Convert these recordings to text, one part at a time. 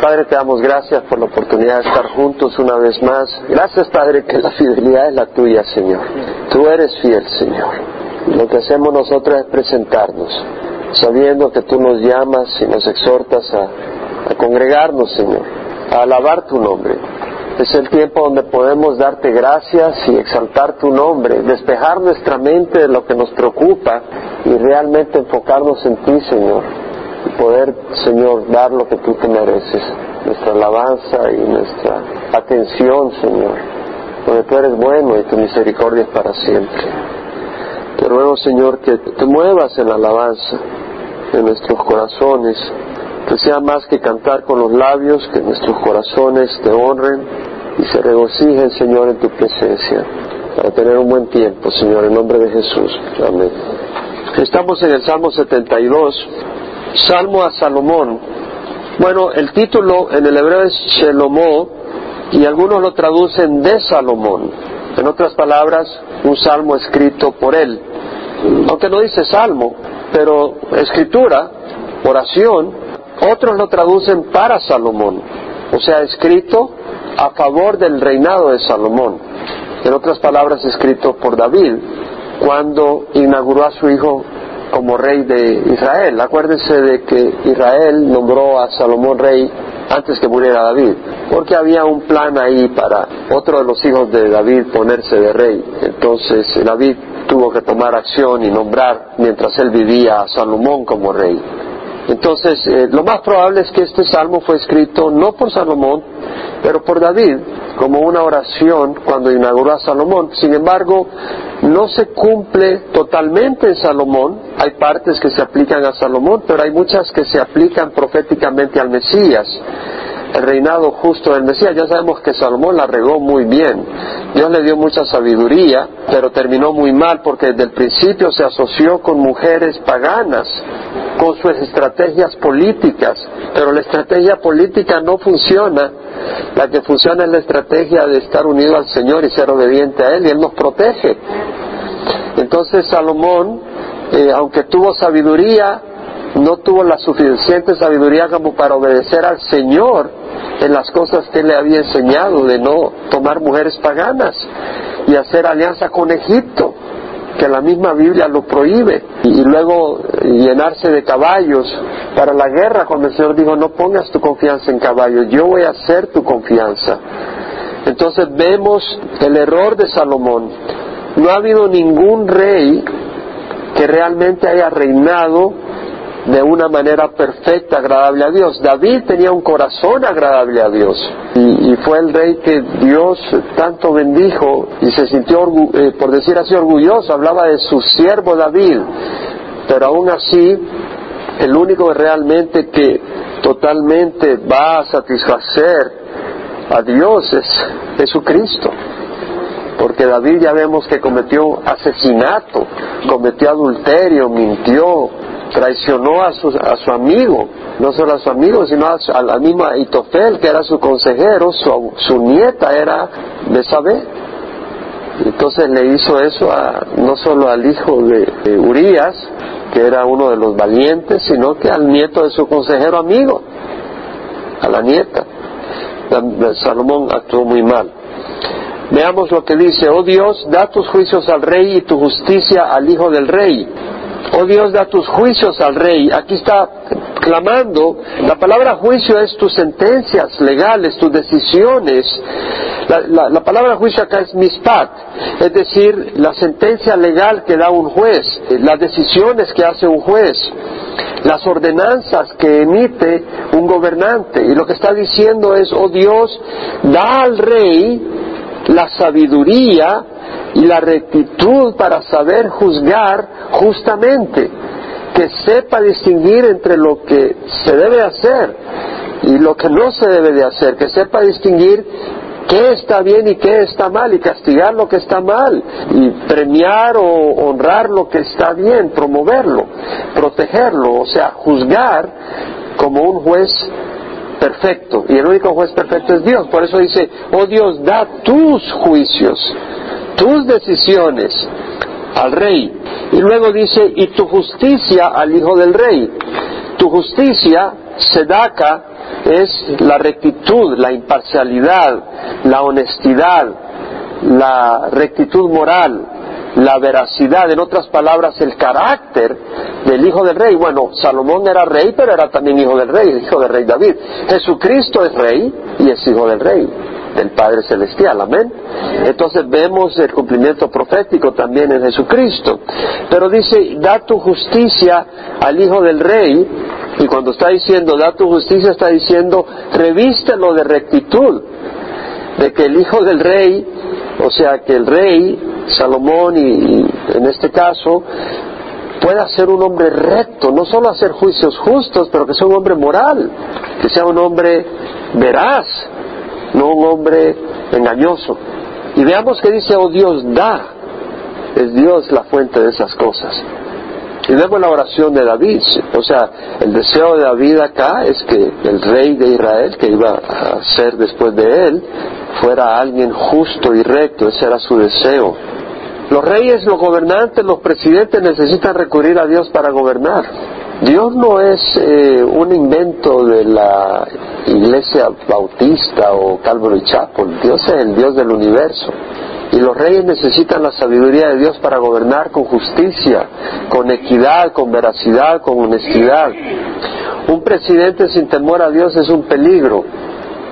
Padre, te damos gracias por la oportunidad de estar juntos una vez más. Gracias, Padre, que la fidelidad es la tuya, Señor. Tú eres fiel, Señor. Lo que hacemos nosotros es presentarnos, sabiendo que tú nos llamas y nos exhortas a, a congregarnos, Señor, a alabar tu nombre. Es el tiempo donde podemos darte gracias y exaltar tu nombre, despejar nuestra mente de lo que nos preocupa y realmente enfocarnos en ti, Señor poder, Señor, dar lo que tú te mereces, nuestra alabanza y nuestra atención, Señor, porque tú eres bueno y tu misericordia es para siempre. Te ruego, Señor, que te muevas en la alabanza de nuestros corazones, que sea más que cantar con los labios, que nuestros corazones te honren y se regocijen, Señor, en tu presencia, para tener un buen tiempo, Señor, en nombre de Jesús. Amén. Estamos en el Salmo 72 Salmo a Salomón. Bueno, el título en el hebreo es Shelomó y algunos lo traducen de Salomón. En otras palabras, un salmo escrito por él. Aunque no dice salmo, pero escritura, oración, otros lo traducen para Salomón. O sea, escrito a favor del reinado de Salomón. En otras palabras, escrito por David cuando inauguró a su hijo como rey de Israel. Acuérdense de que Israel nombró a Salomón rey antes que muriera David, porque había un plan ahí para otro de los hijos de David ponerse de rey. Entonces David tuvo que tomar acción y nombrar mientras él vivía a Salomón como rey. Entonces, eh, lo más probable es que este salmo fue escrito no por Salomón, pero por David, como una oración cuando inauguró a Salomón. Sin embargo, no se cumple totalmente en Salomón. Hay partes que se aplican a Salomón, pero hay muchas que se aplican proféticamente al Mesías el reinado justo del Mesías. Ya sabemos que Salomón la regó muy bien. Dios le dio mucha sabiduría, pero terminó muy mal porque desde el principio se asoció con mujeres paganas, con sus estrategias políticas. Pero la estrategia política no funciona. La que funciona es la estrategia de estar unido al Señor y ser obediente a Él y Él nos protege. Entonces Salomón, eh, aunque tuvo sabiduría, no tuvo la suficiente sabiduría como para obedecer al Señor en las cosas que él le había enseñado, de no tomar mujeres paganas y hacer alianza con Egipto, que la misma Biblia lo prohíbe, y luego llenarse de caballos para la guerra, cuando el Señor dijo, no pongas tu confianza en caballos, yo voy a ser tu confianza. Entonces vemos el error de Salomón. No ha habido ningún rey que realmente haya reinado de una manera perfecta, agradable a Dios. David tenía un corazón agradable a Dios y, fue el rey que Dios tanto bendijo y se sintió, eh, por decir así, orgulloso. Hablaba de su siervo David, pero aún así, el único realmente que totalmente va a satisfacer a Dios es Jesucristo porque David ya vemos que cometió asesinato, cometió adulterio, mintió, traicionó a su, a su amigo, no solo a su amigo, sino a, la misma Itofel, que era su consejero, su, su nieta era de saber. Entonces le hizo eso a, no solo al hijo de, Urias, que era uno de los valientes, sino que al nieto de su consejero amigo, a la nieta. Salomón actuó muy mal. Veamos lo que dice, oh Dios, da tus juicios al rey y tu justicia al hijo del rey Oh Dios, da tus juicios al rey. Aquí está clamando. La palabra juicio es tus sentencias legales, tus decisiones. La, palabra juicio acá es mispat, es decir, la sentencia legal que da un juez, las decisiones que hace un juez, las ordenanzas que emite un gobernante. Y lo que está diciendo es, oh Dios, da al rey la sabiduría y la rectitud para saber juzgar justamente, que sepa distinguir entre lo que se debe hacer y lo que no se debe de hacer, que sepa distinguir qué está bien y qué está mal y castigar lo que está mal y premiar o honrar lo que está bien, promoverlo, protegerlo, o sea, juzgar como un juez perfecto y el único juez perfecto es Dios. Por eso dice, oh Dios, da tus juicios tus decisiones al rey. Y luego dice, y tu justicia al hijo del rey. Tu justicia, sedaka, es la rectitud, la imparcialidad, la honestidad, la rectitud moral, la veracidad, en otras palabras, el carácter del Hijo del Rey. Bueno, Salomón era rey, pero era también Hijo del Rey, Hijo del Rey David. Jesucristo es rey y es Hijo del Rey del Padre Celestial, amén. Entonces vemos el cumplimiento profético también en Jesucristo. Pero dice, da tu justicia al Hijo del Rey, y cuando está diciendo, da tu justicia, está diciendo, revístelo de rectitud, de que el Hijo del Rey, o sea, que el Rey, Salomón, y, en este caso, pueda ser un hombre recto, no solo hacer juicios justos, pero que sea un hombre moral, que sea un hombre veraz, no un hombre engañoso. Y veamos que dice, oh Dios, da. Es Dios la fuente de esas cosas. Y vemos la oración de David. O sea, el deseo de David acá es que el rey de Israel, que iba a ser después de él, fuera alguien justo y recto. Ese era su deseo. Los reyes, los gobernantes, los presidentes necesitan recurrir a Dios para gobernar. Dios no es eh, un invento de la iglesia bautista o Calvary Chapel. Dios es el Dios del universo. Y los reyes necesitan la sabiduría de Dios para gobernar con justicia, con equidad, con veracidad, con honestidad. Un presidente sin temor a Dios es un peligro.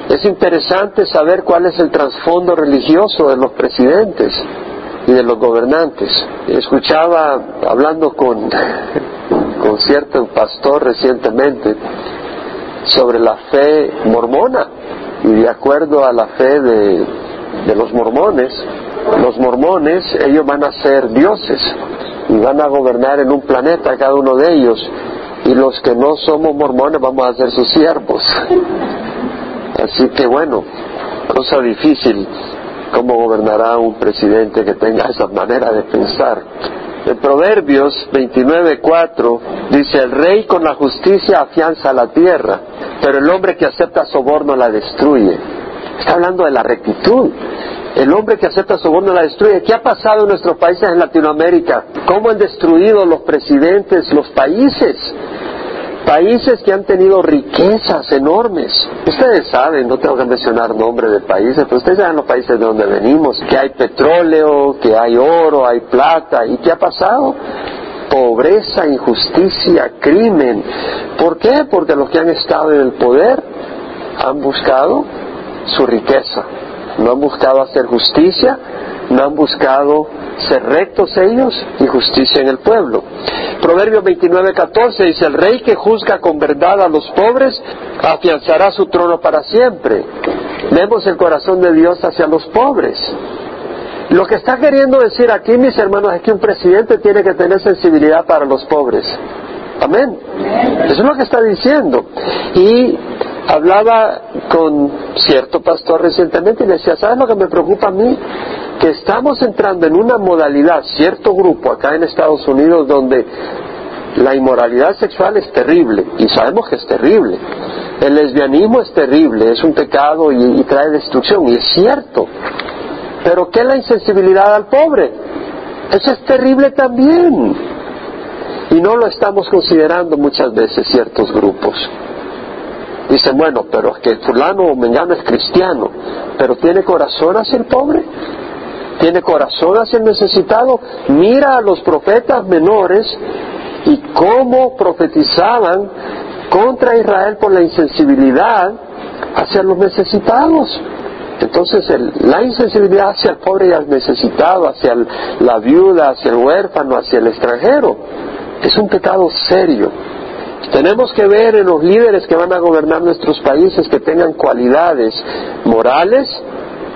Es interesante saber cuál es el trasfondo religioso de los presidentes y de los gobernantes. Escuchaba hablando con con cierto pastor recientemente sobre la fe mormona y de acuerdo a la fe de, de los mormones, los mormones ellos van a ser dioses y van a gobernar en un planeta cada uno de ellos y los que no somos mormones vamos a ser sus siervos. Así que bueno, cosa difícil cómo gobernará un presidente que tenga esa manera de pensar. En Proverbios 29.4 dice, el rey con la justicia afianza la tierra, pero el hombre que acepta soborno la destruye. Está hablando de la rectitud. El hombre que acepta soborno la destruye. ¿Qué ha pasado en nuestros países en Latinoamérica? ¿Cómo han destruido los presidentes los países? países que han tenido riquezas enormes. Ustedes saben, no tengo que mencionar nombres de países, pero ustedes saben los países de donde venimos, que hay petróleo, que hay oro, hay plata. ¿Y qué ha pasado? Pobreza, injusticia, crimen. ¿Por qué? Porque los que han estado en el poder han buscado su riqueza. No han buscado hacer justicia, no han buscado ser rectos ellos y justicia en el pueblo. Proverbio 29:14 dice, el rey que juzga con verdad a los pobres afianzará su trono para siempre. Vemos el corazón de Dios hacia los pobres. Lo que está queriendo decir aquí, mis hermanos, es que un presidente tiene que tener sensibilidad para los pobres. Amén. Eso es lo que está diciendo. Y hablaba con cierto pastor recientemente y decía, ¿sabes lo que me preocupa a mí? Que estamos entrando en una modalidad, cierto grupo acá en Estados Unidos, donde la inmoralidad sexual es terrible, y sabemos que es terrible. El lesbianismo es terrible, es un pecado y, y trae destrucción, y es cierto. Pero ¿qué es la insensibilidad al pobre? Eso es terrible también. Y no lo estamos considerando muchas veces ciertos grupos. Dicen, bueno, pero es que fulano o mengano es cristiano, pero tiene corazón hacia el pobre, tiene corazón hacia el necesitado. Mira a los profetas menores y cómo profetizaban contra Israel por la insensibilidad hacia los necesitados. Entonces la insensibilidad hacia el pobre y al necesitado, hacia la viuda, hacia el huérfano, hacia el extranjero, es un pecado serio. Tenemos que ver en los líderes que van a gobernar nuestros países que tengan cualidades morales,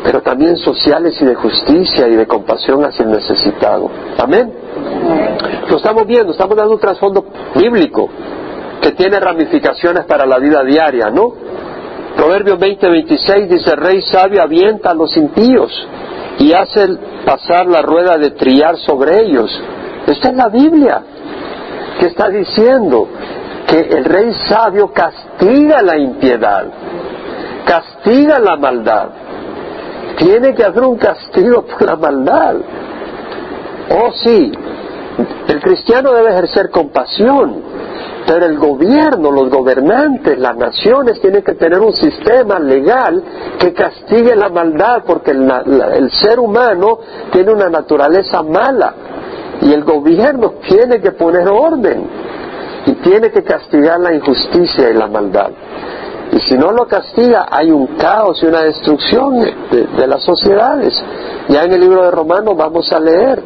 pero también sociales y de justicia y de compasión hacia el necesitado. Amén. Lo estamos viendo, estamos dando un trasfondo bíblico que tiene ramificaciones para la vida diaria, ¿no? Proverbios 20-26 dice, Rey sabio avienta a los impíos y hace pasar la rueda de trillar sobre ellos. Esta es la Biblia que está diciendo que el rey sabio castiga la impiedad, castiga la maldad. Tiene que haber un castigo por la maldad. Oh sí, el cristiano debe ejercer compasión, Pero el gobierno, los gobernantes, las naciones tienen que tener un sistema legal que castigue la maldad, porque el ser humano tiene una naturaleza mala y el gobierno tiene que poner orden y tiene que castigar la injusticia y la maldad. Y si no lo castiga, hay un caos y una destrucción de, las sociedades. Ya en el libro de Romanos vamos a leer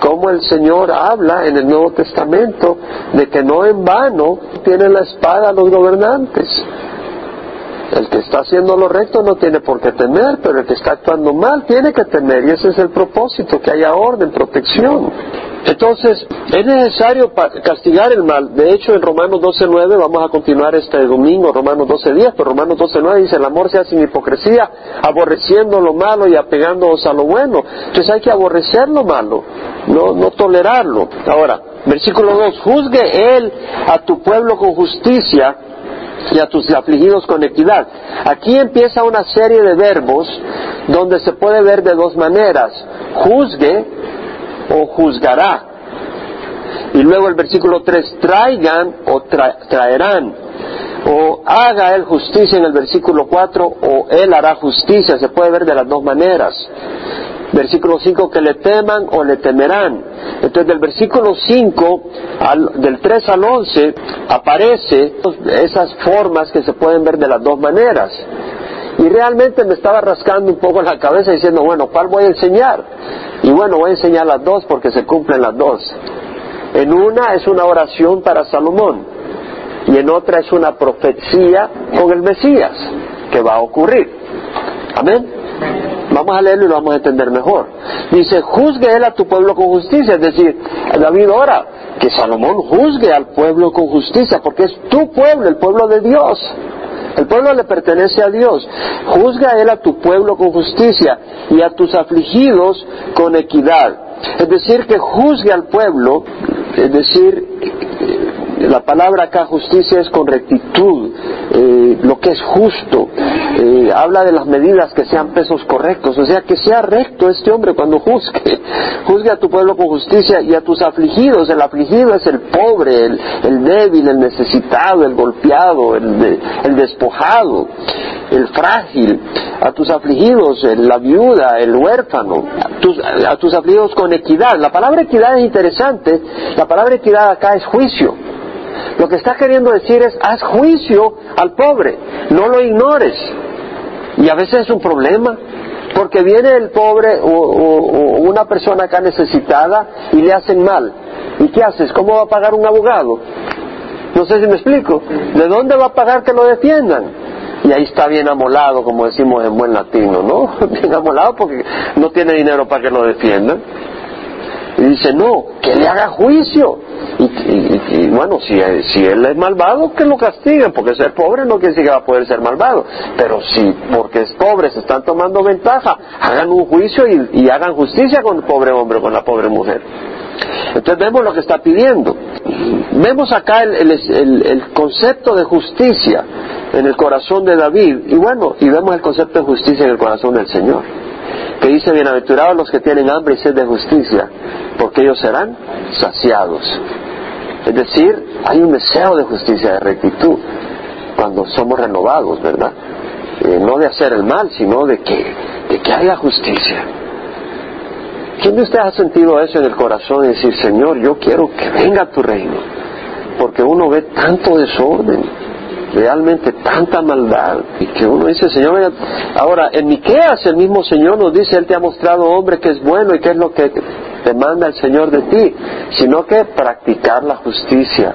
cómo el Señor habla en el Nuevo Testamento de que no en vano tienen la espada los gobernantes. El que está haciendo lo recto no tiene por qué temer, pero el que está actuando mal tiene que temer y ese es el propósito, que haya orden, protección. Entonces, es necesario castigar el mal. De hecho, en Romanos 12.9, vamos a continuar este domingo, Romanos 12.10, pero Romanos 12.9 dice, el amor sea sin hipocresía, aborreciendo lo malo y apegándonos a lo bueno. Entonces hay que aborrecer lo malo, no, no tolerarlo. Ahora, versículo 2, juzgue él a tu pueblo con justicia y a tus afligidos con equidad. Aquí empieza una serie de verbos donde se puede ver de dos maneras. Juzgue o juzgará. Y luego el versículo 3, traigan o traerán. O haga él justicia en el versículo 4 o él hará justicia. Se puede ver de las dos maneras. Versículo 5, que le teman o le temerán. Entonces del versículo 5, del 3 al 11, aparece esas formas que se pueden ver de las dos maneras. Y realmente me estaba rascando un poco la cabeza diciendo, bueno, ¿cuál voy a enseñar? Y bueno, voy a enseñar las dos porque se cumplen las dos. En una es una oración para Salomón y en otra es una profecía con el Mesías que va a ocurrir. Amén. Vamos a leerlo y lo vamos a entender mejor. Dice, juzgue él a tu pueblo con justicia. Es decir, David ora que Salomón juzgue al pueblo con justicia, porque es tu pueblo, el pueblo de Dios. El pueblo le pertenece a Dios. Juzga él a tu pueblo con justicia y a tus afligidos con equidad. Es decir, que juzgue al pueblo, es decir, la palabra acá justicia es con rectitud, eh, lo que es justo, eh, habla de las medidas que sean pesos correctos, o sea, que sea recto este hombre cuando juzgue, juzgue a tu pueblo con justicia y a tus afligidos, el afligido es el pobre, el, débil, el necesitado, el golpeado, el, despojado, el frágil, a tus afligidos, la viuda, el huérfano, a tus afligidos con equidad. La palabra equidad es interesante, la palabra equidad acá es juicio. Lo que está queriendo decir es, haz juicio al pobre, no lo ignores. Y a veces es un problema, porque viene el pobre o, una persona acá necesitada y le hacen mal. ¿Y qué haces? ¿Cómo va a pagar un abogado? No sé si me explico. ¿De dónde va a pagar que lo defiendan? Y ahí está bien amolado, como decimos en buen latino, ¿no? Bien amolado porque no tiene dinero para que lo defiendan. Y dice, no, que le haga juicio. Y, bueno, si, si él es malvado, que lo castiguen, porque ser pobre no quiere decir que va a poder ser malvado. Pero si porque es pobre se están tomando ventaja, hagan un juicio y, hagan justicia con el pobre hombre, con la pobre mujer. Entonces vemos lo que está pidiendo. Vemos acá el, el, concepto de justicia en el corazón de David y bueno, y vemos el concepto de justicia en el corazón del Señor que dice, bienaventurados los que tienen hambre y sed de justicia, porque ellos serán saciados. Es decir, hay un deseo de justicia, de rectitud, cuando somos renovados, ¿verdad? Eh, no de hacer el mal, sino de que, de que haya justicia. ¿Quién de ustedes ha sentido eso en el corazón y decir, Señor, yo quiero que venga tu reino? Porque uno ve tanto desorden, realmente tanta maldad y que uno dice, Señor, ahora en Miqueas el mismo Señor nos dice, Él te ha mostrado, hombre, que es bueno y que es lo que demanda el Señor de ti, sino que practicar la justicia,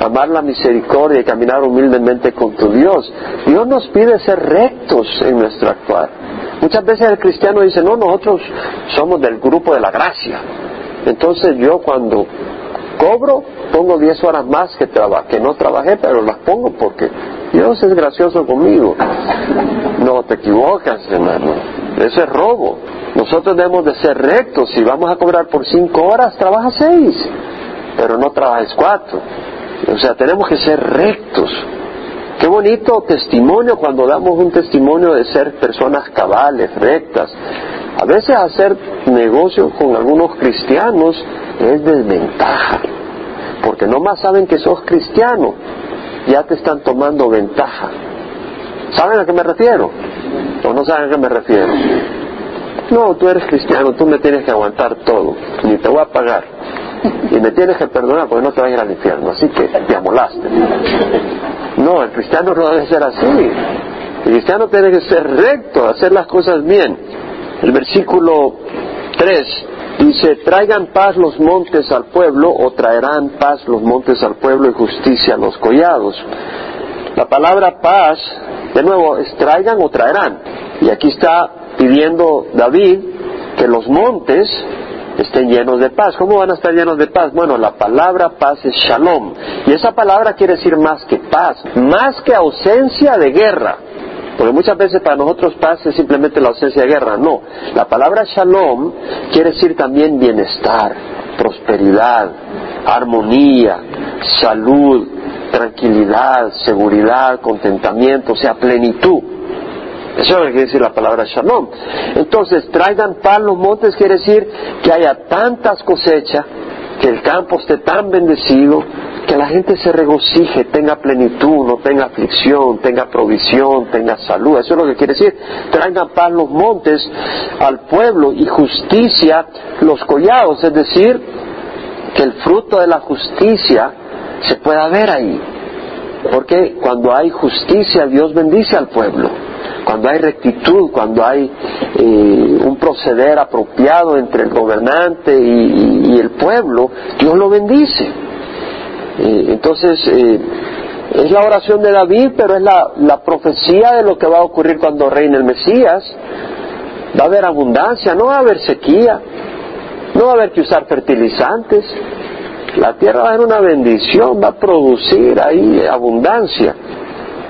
amar la misericordia y caminar humildemente con tu Dios. Dios nos pide ser rectos en nuestro actuar. Muchas veces el cristiano dice, no, nosotros somos del grupo de la gracia. Entonces yo cuando cobro, pongo 10 horas más que, que no trabajé, pero las pongo porque Dios es gracioso conmigo. No te equivocas, hermano. Eso es robo. Nosotros debemos de ser rectos. Si vamos a cobrar por 5 horas, trabaja 6, pero no trabajes 4. O sea, tenemos que ser rectos. Qué bonito testimonio cuando damos un testimonio de ser personas cabales, rectas. A veces hacer negocio con algunos cristianos es desventaja porque no más saben que sos cristiano, ya te están tomando ventaja. ¿Saben a qué me refiero? ¿O no saben a qué me refiero? No, tú eres cristiano, tú me tienes que aguantar todo, ni te voy a pagar. Y me tienes que perdonar porque no te vas a ir al infierno, así que te amolaste. No, el cristiano no debe ser así. El cristiano tiene que ser recto, hacer las cosas bien. El versículo 3 dice, traigan paz los montes al pueblo o traerán paz los montes al pueblo y justicia a los collados. La palabra paz, de nuevo, es traigan o traerán. Y aquí está pidiendo David que los montes estén llenos de paz. ¿Cómo van a estar llenos de paz? Bueno, la palabra paz es shalom. Y esa palabra quiere decir más que paz, más que ausencia de guerra. Porque muchas veces para nosotros paz es simplemente la ausencia de guerra. No, la palabra shalom quiere decir también bienestar, prosperidad, armonía, salud, tranquilidad, seguridad, contentamiento, o sea, plenitud. Eso es lo que quiere decir la palabra shalom. Entonces, traigan pan los montes quiere decir que haya tantas cosechas, que el campo esté tan bendecido, que la gente se regocije, tenga plenitud, no tenga aflicción, tenga provisión, tenga salud. Eso es lo que quiere decir. Traigan paz los montes al pueblo y justicia los collados, es decir, que el fruto de la justicia se pueda ver ahí. Porque cuando hay justicia, Dios bendice al pueblo. Cuando hay rectitud, cuando hay eh, un proceder apropiado entre el gobernante y, el pueblo, Dios lo bendice. Eh, entonces, eh, es la oración de David, pero es la, la profecía de lo que va a ocurrir cuando reine el Mesías. Va a haber abundancia, no va a haber sequía, no va a haber que usar fertilizantes, la tierra va a ser una bendición, va a producir ahí abundancia.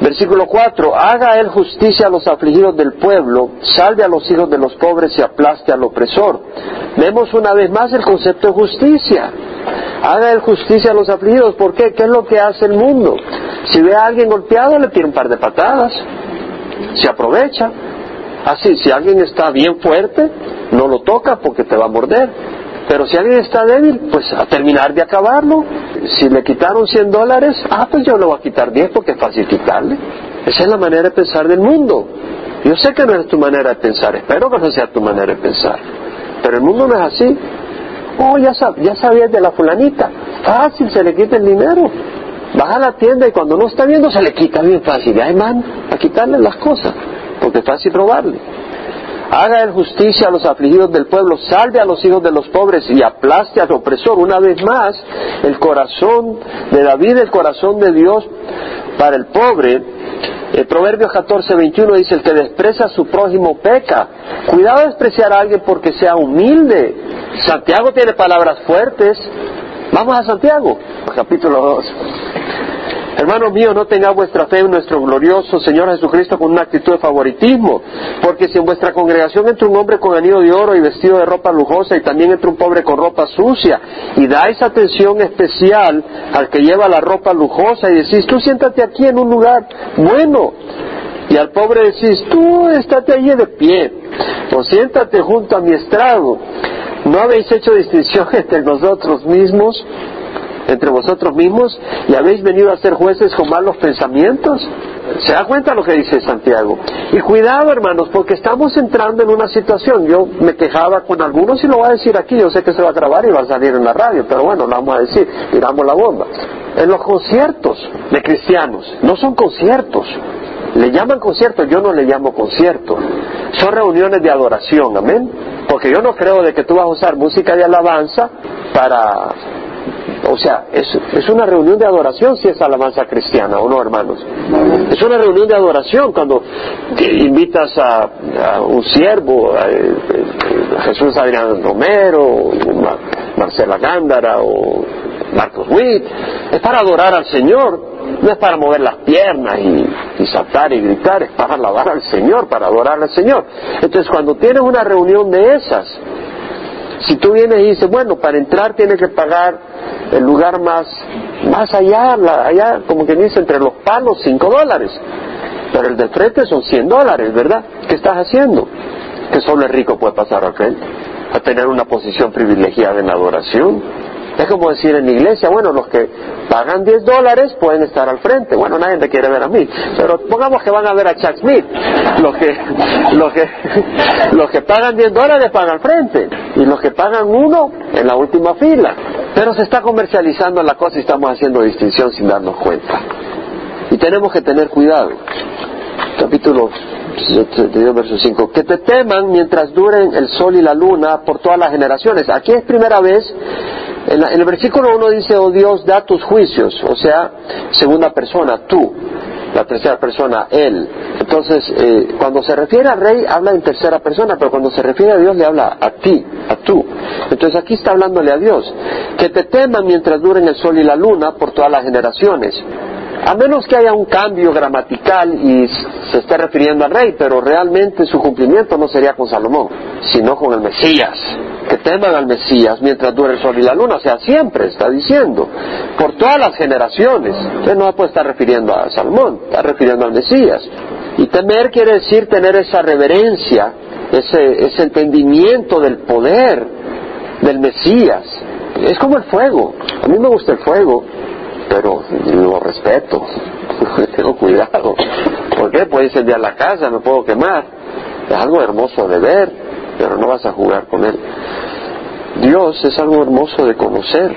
Versículo 4, haga él justicia a los afligidos del pueblo, salve a los hijos de los pobres y aplaste al opresor. Vemos una vez más el concepto de justicia. Haga él justicia a los afligidos, ¿por qué? ¿Qué es lo que hace el mundo? Si ve a alguien golpeado, le tira un par de patadas, se aprovecha. Así, si alguien está bien fuerte, no lo toca porque te va a morder. Pero si alguien está débil, pues a terminar de acabarlo. Si le quitaron 100 dólares, ah, pues yo le voy a quitar 10 porque es fácil quitarle. Esa es la manera de pensar del mundo. Yo sé que no es tu manera de pensar, espero que no sea tu manera de pensar. Pero el mundo no es así. Oh, ya, ya sabías de la fulanita. Fácil, se le quita el dinero. Baja a la tienda y cuando no está viendo se le quita bien fácil. Y hay man a quitarle las cosas, porque es fácil robarle. Haga el justicia a los afligidos del pueblo, salve a los hijos de los pobres y aplaste al opresor. Una vez más, el corazón de David, el corazón de Dios para el pobre. El Proverbio 14, 21 dice, el que desprecia a su prójimo peca. Cuidado de despreciar a alguien porque sea humilde. Santiago tiene palabras fuertes. Vamos a Santiago, capítulo 2. Hermanos míos, no tenga vuestra fe en nuestro glorioso Señor Jesucristo con una actitud de favoritismo, porque si en vuestra congregación entra un hombre con anillo de oro y vestido de ropa lujosa y también entra un pobre con ropa sucia, y dais atención especial al que lleva la ropa lujosa y decís, tú siéntate aquí en un lugar bueno, y al pobre decís, tú estate allí de pie, o siéntate junto a mi estrado, ¿no habéis hecho distinción entre nosotros mismos? Entre vosotros mismos y habéis venido a ser jueces con malos pensamientos. ¿Se da cuenta lo que dice Santiago? Y cuidado, hermanos, porque estamos entrando en una situación. Yo me quejaba con algunos y lo voy a decir aquí. Yo sé que se va a grabar y va a salir en la radio, pero bueno, lo vamos a decir. Tiramos la bomba. En los conciertos de cristianos, no son conciertos. Le llaman conciertos, yo no le llamo conciertos. Son reuniones de adoración, amén. Porque yo no creo de que tú vas a usar música de alabanza para o sea, es, es, una reunión de adoración si es alabanza cristiana, ¿o no, hermanos? Es una reunión de adoración cuando invitas a, un siervo, a, Jesús Adrián Romero, Marcela Gándara o Marcos Witt. Es para adorar al Señor, no es para mover las piernas y, y saltar y gritar, es para alabar al Señor, para adorar al Señor. Entonces, cuando tienes una reunión de esas, si tú vienes y dices, bueno, para entrar tienes que pagar el lugar más, más allá, allá, como que dice, entre los palos, cinco dólares. Pero el de frente son 100 dólares, ¿verdad? ¿Qué estás haciendo? Que solo el rico puede pasar a frente, a tener una posición privilegiada en la adoración. Es como decir en la iglesia, bueno, los que pagan 10 dólares pueden estar al frente. Bueno, nadie te quiere ver a mí, pero pongamos que van a ver a Chuck Smith. Los que, los que, los que pagan 10 dólares pagan al frente y los que pagan uno en la última fila. Pero se está comercializando la cosa y estamos haciendo distinción sin darnos cuenta. Y tenemos que tener cuidado. Capítulo 72, verso 5. Que te teman mientras duren el sol y la luna por todas las generaciones. Aquí es primera vez, en, el versículo 1 dice, oh Dios, da tus juicios. O sea, segunda persona, tú. La tercera persona, él. Entonces, eh, cuando se refiere al rey, habla en tercera persona, pero cuando se refiere a Dios, le habla a ti, a tú. Entonces aquí está hablándole a Dios. Que te teman mientras duren el sol y la luna por todas las generaciones. A menos que haya un cambio gramatical y se esté refiriendo al rey, pero realmente su cumplimiento no sería con Salomón, sino con el Mesías. Que teman al Mesías mientras dure el sol y la luna, o sea, siempre está diciendo, por todas las generaciones. Entonces no puede estar refiriendo a Salomón, está refiriendo al Mesías. Y temer quiere decir tener esa reverencia, ese, ese entendimiento del poder del Mesías. Es como el fuego. A mí me gusta el fuego, pero lo respeto, tengo cuidado. ¿Por qué? Puede incendiar la casa, me puedo quemar. Es algo hermoso de ver, pero no vas a jugar con él. Dios es algo hermoso de conocer,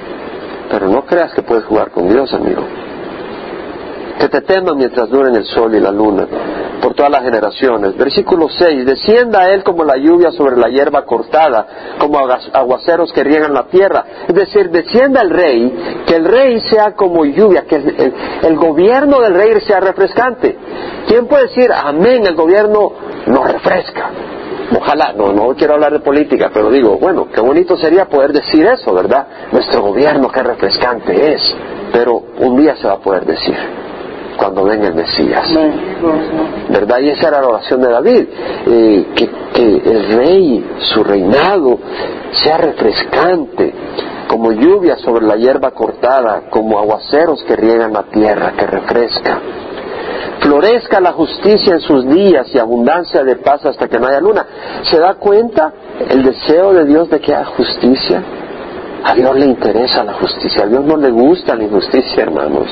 pero no creas que puedes jugar con Dios, amigo que te teman mientras duren el sol y la luna, por todas las generaciones. Versículo 6, descienda él como la lluvia sobre la hierba cortada, como aguaceros que riegan la tierra. Es decir, descienda el rey, que el rey sea como lluvia, que el, gobierno del rey sea refrescante. ¿Quién puede decir, amén, el gobierno nos refresca? Ojalá, no, no quiero hablar de política, pero digo, bueno, qué bonito sería poder decir eso, ¿verdad? Nuestro gobierno, qué refrescante es. Pero un día se va a poder decir cuando venga el Mesías. ¿Verdad? Y esa era la oración de David, eh, que, que el rey, su reinado, sea refrescante, como lluvia sobre la hierba cortada, como aguaceros que riegan la tierra, que refresca. Florezca la justicia en sus días y abundancia de paz hasta que no haya luna. ¿Se da cuenta el deseo de Dios de que haya justicia? A Dios le interesa la justicia, a Dios no le gusta la injusticia, hermanos.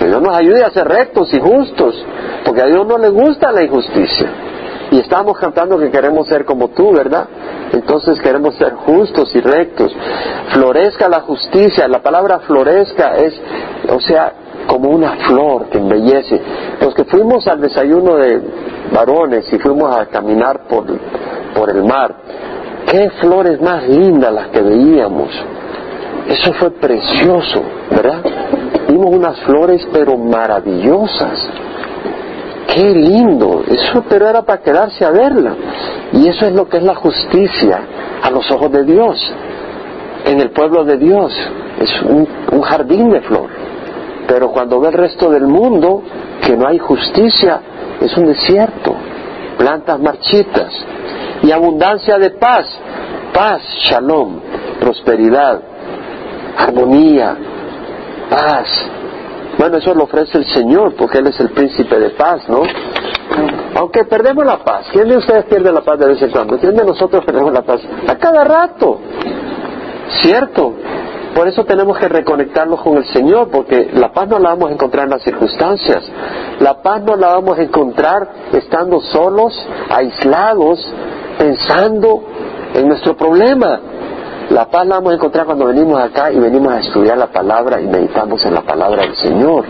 Que Dios nos ayude a ser rectos y justos, porque a Dios no le gusta la injusticia. Y estamos cantando que queremos ser como tú, ¿verdad? Entonces queremos ser justos y rectos. Florezca la justicia. La palabra florezca es, o sea, como una flor que embellece. Los que fuimos al desayuno de varones y fuimos a caminar por, por el mar, qué flores más lindas las que veíamos. Eso fue precioso, ¿verdad? Unas flores pero maravillosas. Qué lindo, eso pero era para quedarse a verla. Y eso es lo que es la justicia a los ojos de Dios, en el pueblo de Dios. Es un, un jardín de flor. Pero cuando ve el resto del mundo que no hay justicia, es un desierto, plantas marchitas y abundancia de paz, paz, shalom, prosperidad, armonía, paz. Bueno, eso lo ofrece el Señor, porque Él es el príncipe de paz, ¿no? Aunque perdemos la paz, ¿quién de ustedes pierde la paz de vez en cuando? ¿Quién de nosotros perdemos la paz? A cada rato, ¿cierto? Por eso tenemos que reconectarnos con el Señor, porque la paz no la vamos a encontrar en las circunstancias. La paz no la vamos a encontrar estando solos, aislados, pensando en nuestro problema. La paz la vamos a encontrar cuando venimos acá y venimos a estudiar la palabra y meditamos en la palabra del Señor.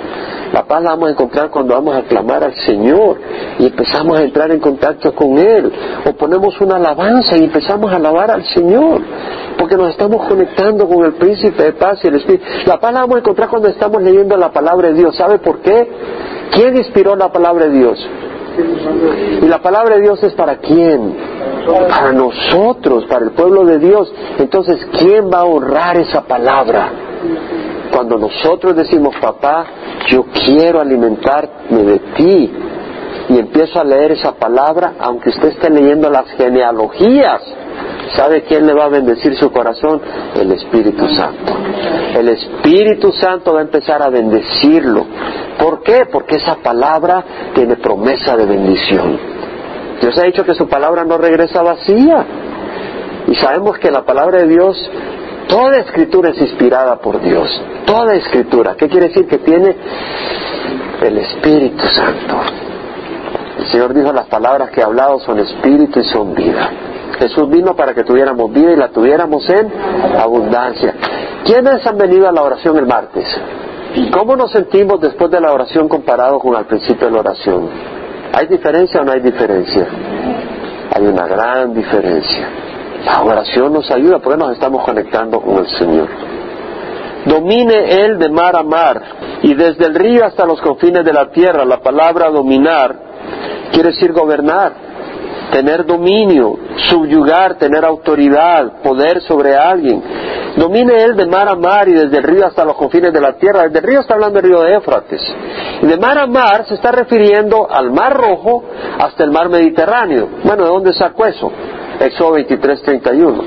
La paz la vamos a encontrar cuando vamos a clamar al Señor y empezamos a entrar en contacto con Él. O ponemos una alabanza y empezamos a alabar al Señor. Porque nos estamos conectando con el príncipe de paz y el Espíritu. La paz la vamos a encontrar cuando estamos leyendo la palabra de Dios. ¿Sabe por qué? ¿Quién inspiró la palabra de Dios? ¿Y la palabra de Dios es para quién? Para nosotros, para el pueblo de Dios. Entonces, ¿quién va a honrar esa palabra? Cuando nosotros decimos, papá, yo quiero alimentarme de ti, y empiezo a leer esa palabra, aunque usted esté leyendo las genealogías, ¿sabe quién le va a bendecir su corazón? El Espíritu Santo. El Espíritu Santo va a empezar a bendecirlo. ¿Por qué? Porque esa palabra tiene promesa de bendición. Dios ha dicho que su palabra no regresa vacía. Y sabemos que la palabra de Dios Toda escritura es inspirada por Dios. Toda escritura. ¿Qué quiere decir? Que tiene el Espíritu Santo. El Señor dijo, las palabras que he hablado son espíritu y son vida. Jesús vino para que tuviéramos vida y la tuviéramos en abundancia. ¿Quiénes han venido a la oración el martes? ¿Cómo nos sentimos después de la oración comparado con al principio de la oración? ¿Hay diferencia o no hay diferencia? Hay una gran diferencia. La oración nos ayuda porque nos estamos conectando con el Señor. Domine Él de mar a mar y desde el río hasta los confines de la tierra. La palabra dominar quiere decir gobernar, tener dominio, subyugar, tener autoridad, poder sobre alguien. Domine Él de mar a mar y desde el río hasta los confines de la tierra. Desde el río está hablando del río de Éfrates. Y de mar a mar se está refiriendo al mar rojo hasta el mar Mediterráneo. Bueno, ¿de dónde sacó eso? Éxodo 23, 31.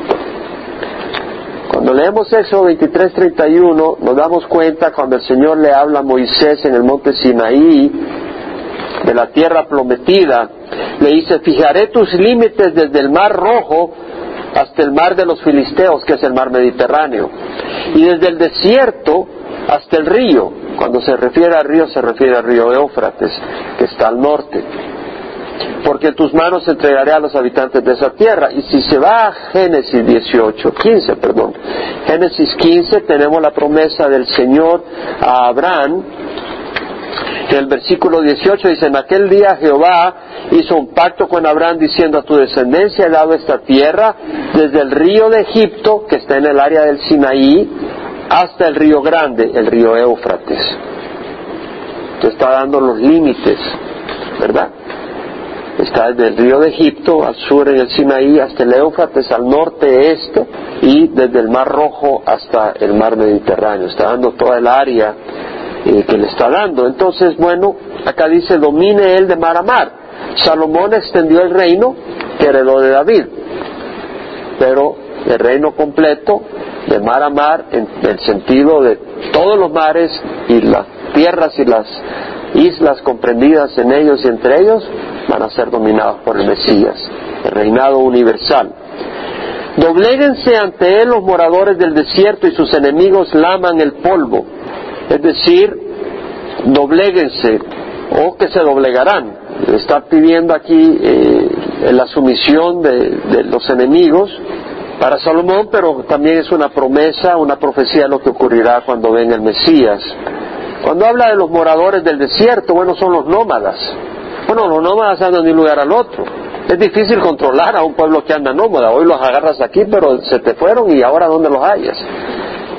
Cuando leemos Éxodo 23, 31, nos damos cuenta cuando el Señor le habla a Moisés en el monte Sinaí de la tierra prometida, le dice, fijaré tus límites desde el mar rojo hasta el mar de los filisteos, que es el mar Mediterráneo, y desde el desierto hasta el río. Cuando se refiere al río, se refiere al río Éufrates, que está al norte porque en tus manos entregaré a los habitantes de esa tierra. Y si se va a Génesis 18, 15, perdón, Génesis 15 tenemos la promesa del Señor a Abraham, en el versículo 18 dice, en aquel día Jehová hizo un pacto con Abraham diciendo, a tu descendencia he dado esta tierra, desde el río de Egipto, que está en el área del Sinaí, hasta el río grande, el río Éufrates. Te está dando los límites, ¿verdad? está desde el río de Egipto al sur en el Sinaí hasta el Éufrates al norte este y desde el Mar Rojo hasta el Mar Mediterráneo. Está dando toda el área eh, que le está dando. Entonces, bueno, acá dice, domine él de mar a mar. Salomón extendió el reino que heredó de David, pero el reino completo de mar a mar en el sentido de todos los mares y las tierras y las islas comprendidas en ellos y entre ellos van a ser dominados por el Mesías, el reinado universal. Dobléguense ante él los moradores del desierto y sus enemigos laman el polvo. Es decir, dobléguense o que se doblegarán. Está pidiendo aquí eh, la sumisión de, de los enemigos para Salomón, pero también es una promesa, una profecía de lo que ocurrirá cuando venga el Mesías. Cuando habla de los moradores del desierto, bueno, son los nómadas. Bueno, los nómadas andan de un lugar al otro. Es difícil controlar a un pueblo que anda nómada. Hoy los agarras aquí, pero se te fueron y ahora ¿dónde los hayas?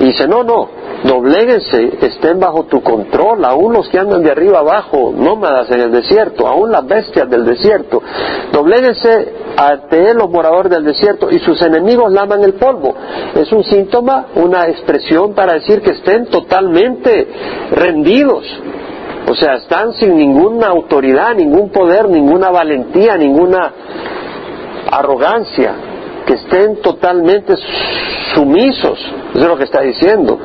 Y dice, no, no, dobléguense, estén bajo tu control, aún los que andan de arriba abajo, nómadas en el desierto, aún las bestias del desierto. Dobléguense ante él los moradores del desierto y sus enemigos laman el polvo. Es un síntoma, una expresión para decir que estén totalmente rendidos. O sea, están sin ninguna autoridad, ningún poder, ninguna valentía, ninguna arrogancia, que estén totalmente sumisos. Eso es lo que está diciendo.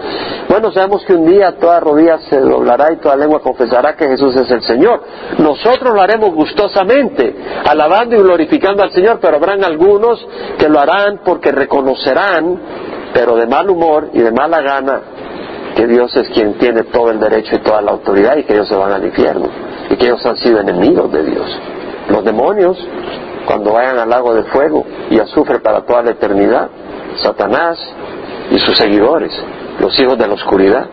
Bueno, sabemos que un día toda rodilla se doblará y toda lengua confesará que Jesús es el Señor. Nosotros lo haremos gustosamente, alabando y glorificando al Señor, pero habrán algunos que lo harán porque reconocerán, pero de mal humor y de mala gana, que Dios es quien tiene todo el derecho y toda la autoridad y que ellos se van al infierno y que ellos han sido enemigos de Dios. Los demonios cuando vayan al lago de fuego y azufre para toda la eternidad. Satanás y sus seguidores, los hijos de la oscuridad,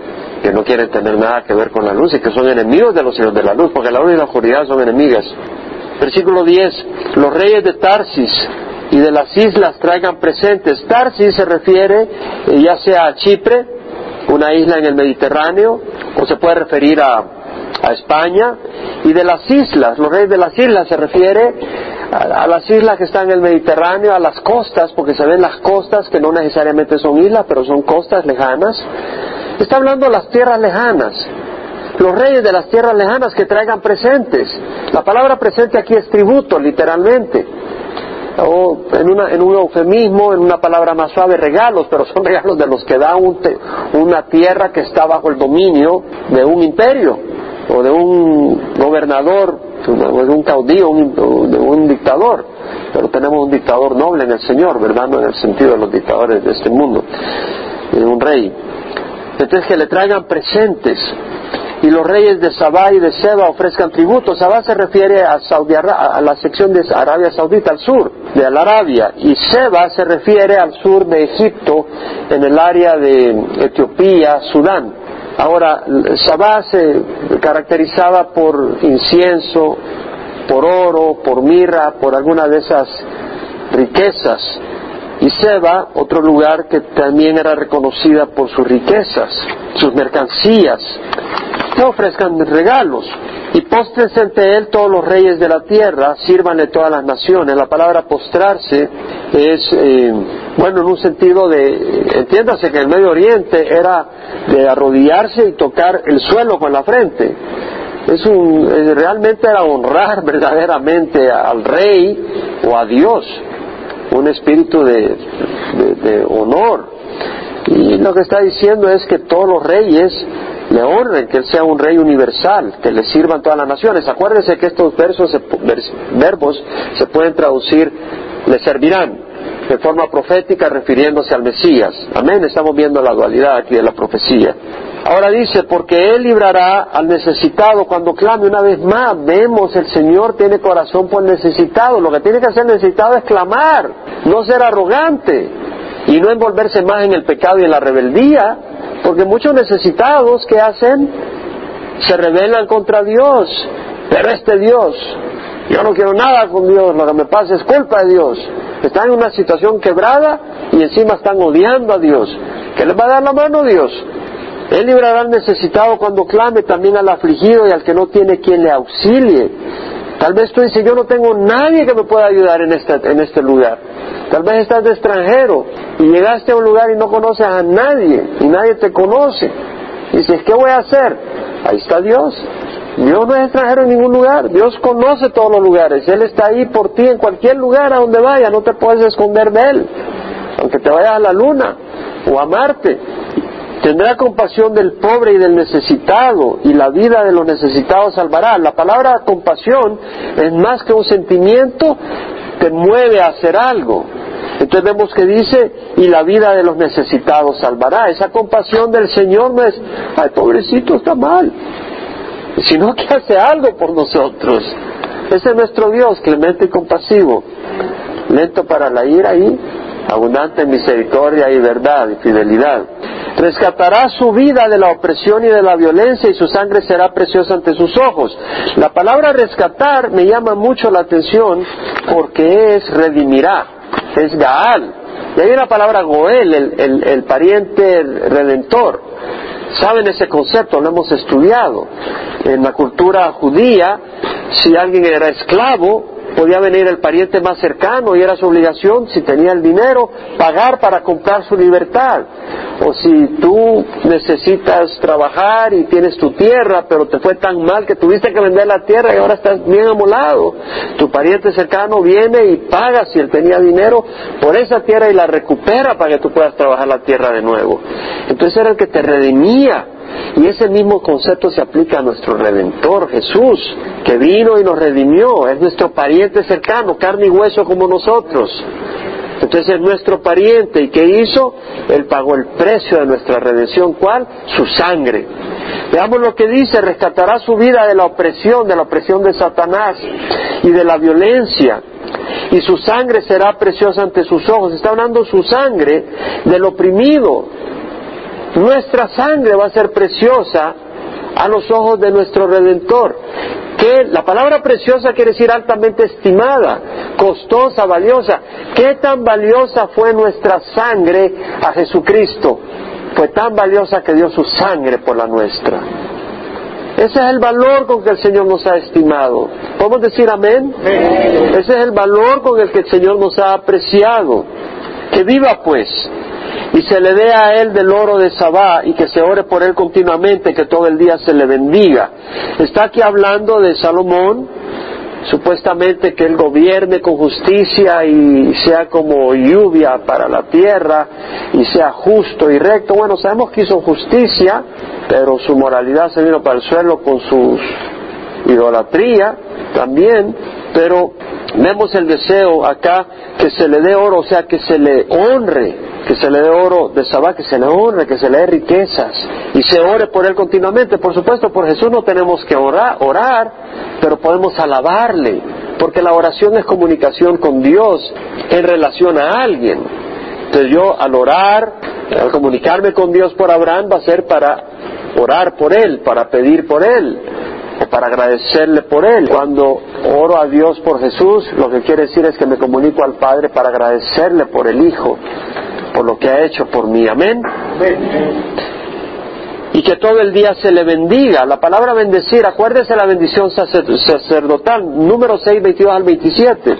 que no quieren tener nada que ver con la luz y que son enemigos de los hijos de la luz, porque la luz y la oscuridad son enemigas. Versículo 10, los reyes de Tarsis y de las islas traigan presentes. Tarsis se refiere eh, ya sea a Chipre, una isla en el Mediterráneo, o se puede referir a, a España, y de las islas, los reyes de las islas se refiere a, las islas que están en el Mediterráneo, a las costas, porque se ven las costas que no necesariamente son islas, pero son costas lejanas. Está hablando de las tierras lejanas, los reyes de las tierras lejanas que traigan presentes. La palabra presente aquí es tributo, literalmente. O en, una, en un eufemismo, en una palabra más suave, regalos, pero son regalos de los que da una tierra que está bajo el dominio de un imperio o de un gobernador de un caudillo, de un dictador, pero tenemos un dictador noble en el Señor, ¿verdad? No en el sentido de los dictadores de este mundo. un rey. Entonces que le traigan presentes y los reyes de Sabá y de Seba ofrezcan tributos. Sabá se refiere a, a la sección de Arabia Saudita, al sur de la Arabia, y Seba se refiere al sur de Egipto, en el área de Etiopía, Sudán. Ahora, Sabá se caracterizaba por incienso, por oro, por mirra, por alguna de esas riquezas. Y Seba, otro lugar que también era reconocida por sus riquezas, sus mercancías. Que ofrezcan regalos y póstrense ante él todos los reyes de la tierra, sírvanle todas las naciones. La palabra postrarse es, eh, bueno, en un sentido de, entiéndase que el Medio Oriente era de arrodillarse y tocar el suelo con la frente. Es un, eh, realmente era honrar verdaderamente al rey o a Dios un espíritu de, honor. Y lo que está diciendo es que todos los reyes le honren, que Él sea un rey universal, que le sirvan todas las naciones. Acuérdense que estos versos, verbos se pueden traducir, le servirán, de forma profética refiriéndose al Mesías. Amén, estamos viendo la dualidad aquí de la profecía. Ahora dice, porque Él librará al necesitado cuando clame una vez más. Vemos, el Señor tiene corazón por necesitado. Lo que tiene que hacer necesitado es clamar, no ser arrogante y no envolverse más en el pecado y en la rebeldía. Porque muchos necesitados que hacen se rebelan contra Dios. Pero este Dios, yo no quiero nada con Dios, lo que me pasa es culpa de Dios. Están en una situación quebrada y encima están odiando a Dios. ¿Qué les va a dar la mano Dios? Él librará al necesitado cuando clame, también al afligido y al que no tiene quien le auxilie. Tal vez tú dices, yo no tengo nadie que me pueda ayudar en este, en este lugar. Tal vez estás de extranjero y llegaste a un lugar y no conoces a nadie y nadie te conoce. Dices, ¿qué voy a hacer? Ahí está Dios. Dios no es extranjero en ningún lugar. Dios conoce todos los lugares. Él está ahí por ti en cualquier lugar a donde vaya. No te puedes esconder de Él. Aunque te vayas a la luna o a Marte. Tendrá compasión del pobre y del necesitado, y la vida de los necesitados salvará. La palabra compasión es más que un sentimiento, te mueve a hacer algo. Entonces vemos que dice, y la vida de los necesitados salvará. Esa compasión del Señor no es, ay, pobrecito, está mal, sino que hace algo por nosotros. Ese es nuestro Dios, clemente y compasivo, lento para la ira y abundante en misericordia y verdad y fidelidad. Rescatará su vida de la opresión y de la violencia y su sangre será preciosa ante sus ojos. La palabra rescatar me llama mucho la atención porque es redimirá, es Gaal. Y hay una palabra Goel, el, el pariente redentor. ¿Saben ese concepto? Lo hemos estudiado. En la cultura judía, si alguien era esclavo, podía venir el pariente más cercano y era su obligación, si tenía el dinero, pagar para comprar su libertad. O si tú necesitas trabajar y tienes tu tierra, pero te fue tan mal que tuviste que vender la tierra y ahora estás bien amolado. Tu pariente cercano viene y paga, si él tenía dinero, por esa tierra y la recupera para que tú puedas trabajar la tierra de nuevo. Entonces era el que te redimía y ese mismo concepto se aplica a nuestro Redentor Jesús, que vino y nos redimió, es nuestro pariente cercano, carne y hueso como nosotros. Entonces es nuestro pariente y ¿qué hizo? Él pagó el precio de nuestra redención. ¿Cuál? Su sangre. Veamos lo que dice, rescatará su vida de la opresión, de la opresión de Satanás y de la violencia. Y su sangre será preciosa ante sus ojos. Está hablando su sangre del oprimido, nuestra sangre va a ser preciosa a los ojos de nuestro Redentor. Que la palabra preciosa quiere decir altamente estimada, costosa, valiosa. ¿Qué tan valiosa fue nuestra sangre a Jesucristo? Fue tan valiosa que dio su sangre por la nuestra. Ese es el valor con que el Señor nos ha estimado. ¿Podemos decir amén? Ese es el valor con el que el Señor nos ha apreciado. Que viva pues y se le dé a él del oro de Sabá y que se ore por él continuamente, que todo el día se le bendiga. Está aquí hablando de Salomón, supuestamente que él gobierne con justicia y sea como lluvia para la tierra y sea justo y recto. Bueno, sabemos que hizo justicia, pero su moralidad se vino para el suelo con su idolatría también, pero Vemos el deseo acá que se le dé oro, o sea, que se le honre, que se le dé oro de Sabá, que se le honre, que se le dé riquezas y se ore por él continuamente. Por supuesto, por Jesús no tenemos que orar, orar pero podemos alabarle, porque la oración es comunicación con Dios en relación a alguien. Entonces yo al orar, al comunicarme con Dios por Abraham va a ser para orar por él, para pedir por él o para agradecerle por él. Cuando oro a Dios por Jesús, lo que quiere decir es que me comunico al Padre para agradecerle por el Hijo, por lo que ha hecho por mí. Amén. Y que todo el día se le bendiga. La palabra bendecir, acuérdese la bendición sacerdotal, número 6, 22 al 27.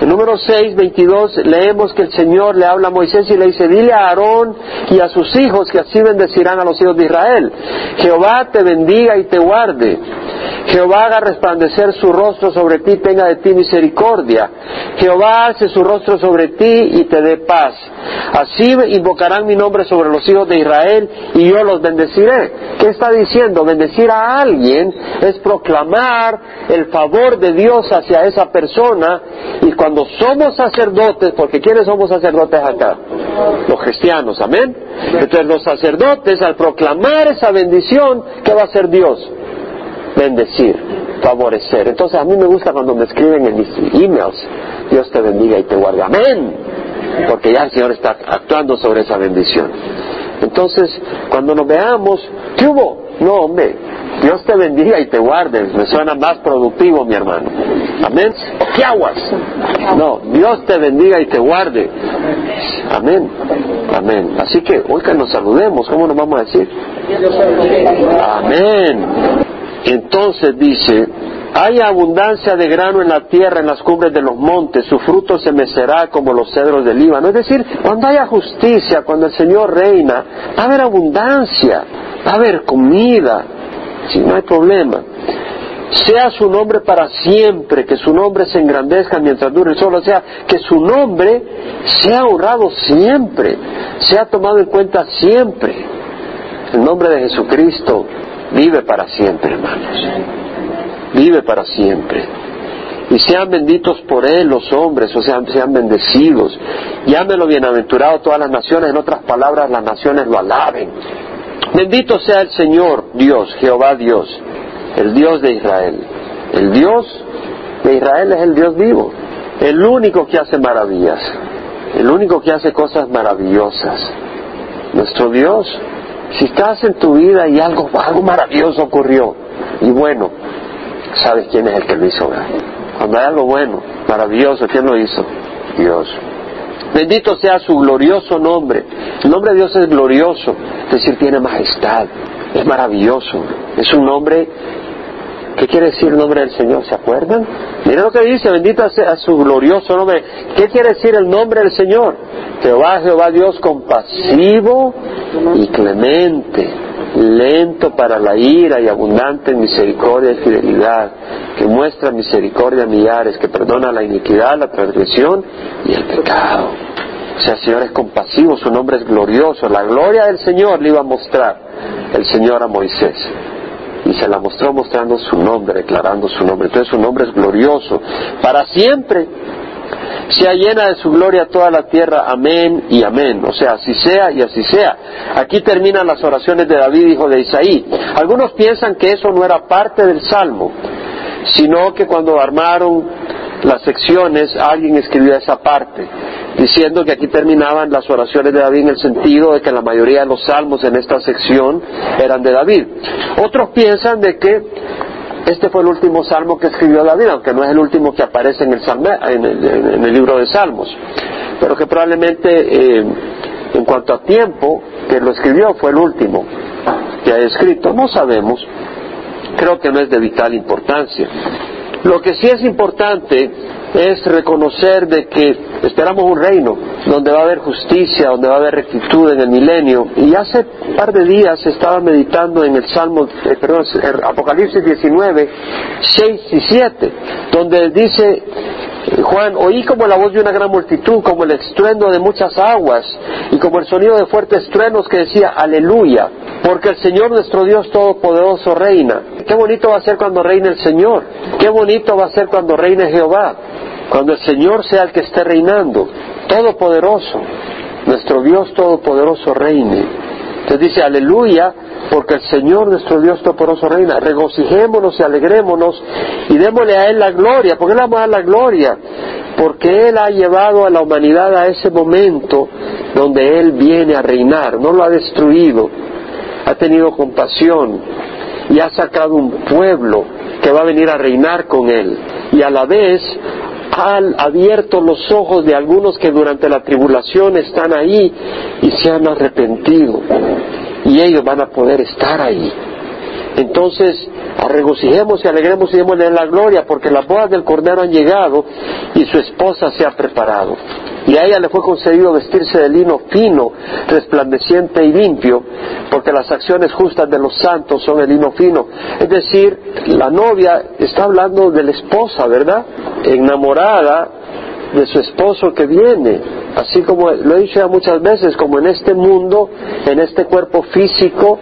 En número 6, 22, leemos que el Señor le habla a Moisés y le dice, dile a Aarón y a sus hijos que así bendecirán a los hijos de Israel. Jehová te bendiga y te guarde. Jehová haga resplandecer su rostro sobre ti, tenga de ti misericordia. Jehová hace su rostro sobre ti y te dé paz. Así invocarán mi nombre sobre los hijos de Israel y yo los bendeciré. ¿Qué está diciendo? Bendecir a alguien es proclamar el favor de Dios hacia esa persona y cuando cuando somos sacerdotes, porque ¿quiénes somos sacerdotes acá? Los cristianos, amén. Entonces los sacerdotes al proclamar esa bendición, ¿qué va a hacer Dios? Bendecir, favorecer. Entonces a mí me gusta cuando me escriben en mis emails, Dios te bendiga y te guarde, amén. Porque ya el Señor está actuando sobre esa bendición. Entonces, cuando nos veamos, ¿qué hubo? No, hombre, Dios te bendiga y te guarde. Me suena más productivo, mi hermano. Amén. ¿Qué aguas? No, Dios te bendiga y te guarde. Amén. Amén. Así que hoy que nos saludemos, ¿cómo nos vamos a decir? Amén. Entonces dice, hay abundancia de grano en la tierra, en las cumbres de los montes, su fruto se mecerá como los cedros del Líbano. Es decir, cuando haya justicia, cuando el Señor reina, va a haber abundancia, va a haber comida, si no hay problema. Sea su nombre para siempre, que su nombre se engrandezca mientras dure el sol, o sea, que su nombre sea honrado siempre, sea tomado en cuenta siempre. El nombre de Jesucristo vive para siempre, hermanos. Vive para siempre. Y sean benditos por Él los hombres, o sea, sean bendecidos. Llámelo bienaventurado todas las naciones, en otras palabras, las naciones lo alaben. Bendito sea el Señor Dios, Jehová Dios, el Dios de Israel. El Dios de Israel es el Dios vivo, el único que hace maravillas, el único que hace cosas maravillosas. Nuestro Dios, si estás en tu vida y algo, algo maravilloso ocurrió, y bueno, sabes quién es el que lo hizo. Cuando hay algo bueno, maravilloso, ¿quién lo hizo? Dios. Bendito sea su glorioso nombre. El nombre de Dios es glorioso, es decir, tiene majestad, es maravilloso. Es un nombre, ¿qué quiere decir el nombre del Señor? ¿Se acuerdan? Miren lo que dice, bendito sea su glorioso nombre. ¿Qué quiere decir el nombre del Señor? Jehová, Jehová Dios compasivo y clemente lento para la ira y abundante en misericordia y fidelidad, que muestra misericordia a millares, que perdona la iniquidad, la transgresión y el pecado. O sea, el Señor es compasivo, su nombre es glorioso. La gloria del Señor le iba a mostrar el Señor a Moisés. Y se la mostró mostrando su nombre, declarando su nombre. Entonces su nombre es glorioso. Para siempre sea llena de su gloria toda la tierra, amén y amén. O sea, así sea y así sea. Aquí terminan las oraciones de David, hijo de Isaí. Algunos piensan que eso no era parte del Salmo, sino que cuando armaron las secciones alguien escribió esa parte, diciendo que aquí terminaban las oraciones de David en el sentido de que la mayoría de los salmos en esta sección eran de David. Otros piensan de que este fue el último salmo que escribió David, aunque no es el último que aparece en el, libro de Salmos, pero que probablemente eh, en cuanto a tiempo que lo escribió fue el último que ha escrito, no sabemos, creo que no es de vital importancia. Lo que sí es importante es reconocer de que esperamos un reino donde va a haber justicia, donde va a haber rectitud en el milenio. Y hace un par de días estaba meditando en el Salmo, eh, perdón, Apocalipsis 19, 6 y 7, donde dice Juan, oí como la voz de una gran multitud, como el estruendo de muchas aguas y como el sonido de fuertes truenos que decía, aleluya, porque el Señor nuestro Dios Todopoderoso reina. Qué bonito va a ser cuando reine el Señor, qué bonito va a ser cuando reine Jehová. Cuando el Señor sea el que esté reinando, todopoderoso, nuestro Dios todopoderoso reine. Entonces dice, aleluya, porque el Señor nuestro Dios todopoderoso reina. Regocijémonos y alegrémonos y démosle a Él la gloria. ¿Por qué le vamos a dar la gloria? Porque Él ha llevado a la humanidad a ese momento donde Él viene a reinar, no lo ha destruido, ha tenido compasión y ha sacado un pueblo que va a venir a reinar con Él. Y a la vez han abierto los ojos de algunos que durante la tribulación están ahí y se han arrepentido. Y ellos van a poder estar ahí. Entonces, regocijemos y alegremos y démosle la gloria, porque las bodas del Cordero han llegado y su esposa se ha preparado. Y a ella le fue concedido vestirse de lino fino, resplandeciente y limpio, porque las acciones justas de los santos son el lino fino. Es decir, la novia está hablando de la esposa, ¿verdad? Enamorada de su esposo que viene, así como lo he dicho ya muchas veces, como en este mundo, en este cuerpo físico,